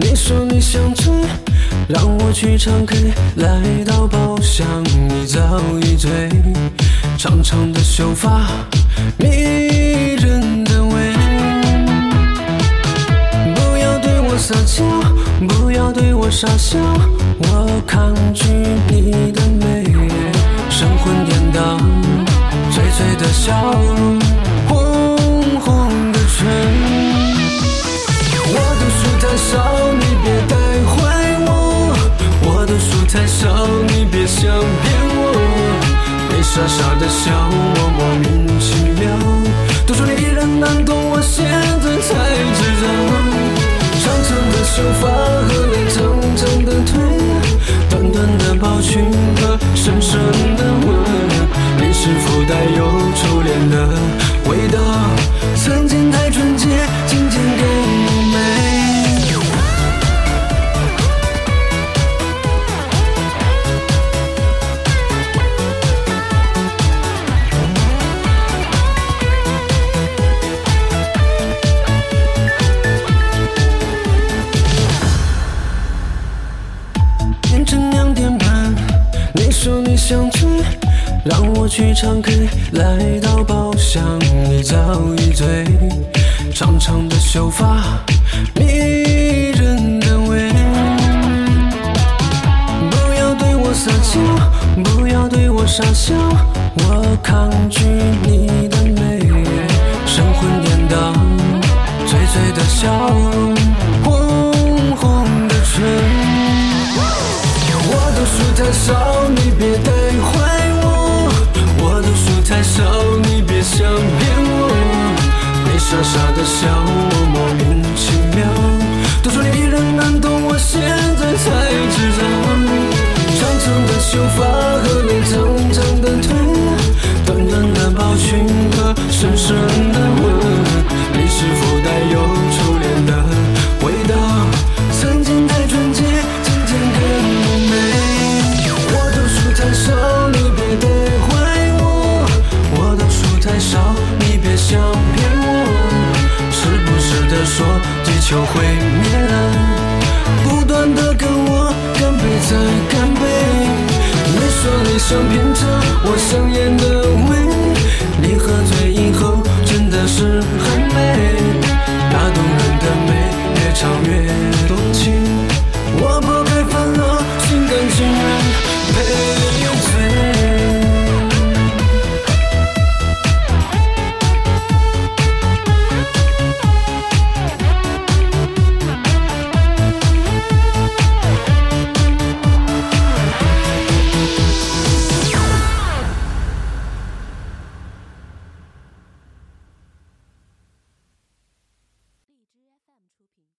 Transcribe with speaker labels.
Speaker 1: 你说你想醉，让我去唱 K，来到包厢你早已醉，长长的秀发，迷人的味。不要对我撒娇，不要对我傻笑，我抗拒。傻傻的笑，我莫名其妙。都说你依然难懂，我现在才知道。长长的秀发和你长长的腿，短短的包裙和深深的吻，你是否带有初恋的味道？曾经的说你想醉，让我去唱 K，来到包厢，你早已醉。长长的秀发，迷人的味。不要对我撒娇，不要对我傻笑，我抗拒你的美。神魂颠倒，醉醉的笑容，红红的唇。我读书太少，想骗我。你傻傻的笑，我莫名其妙。都说你依然难懂，我现在才知道。长长的秀发就毁灭了不断的跟我干杯再干杯。你说你想品尝我香烟的味你喝醉以后真的是很美。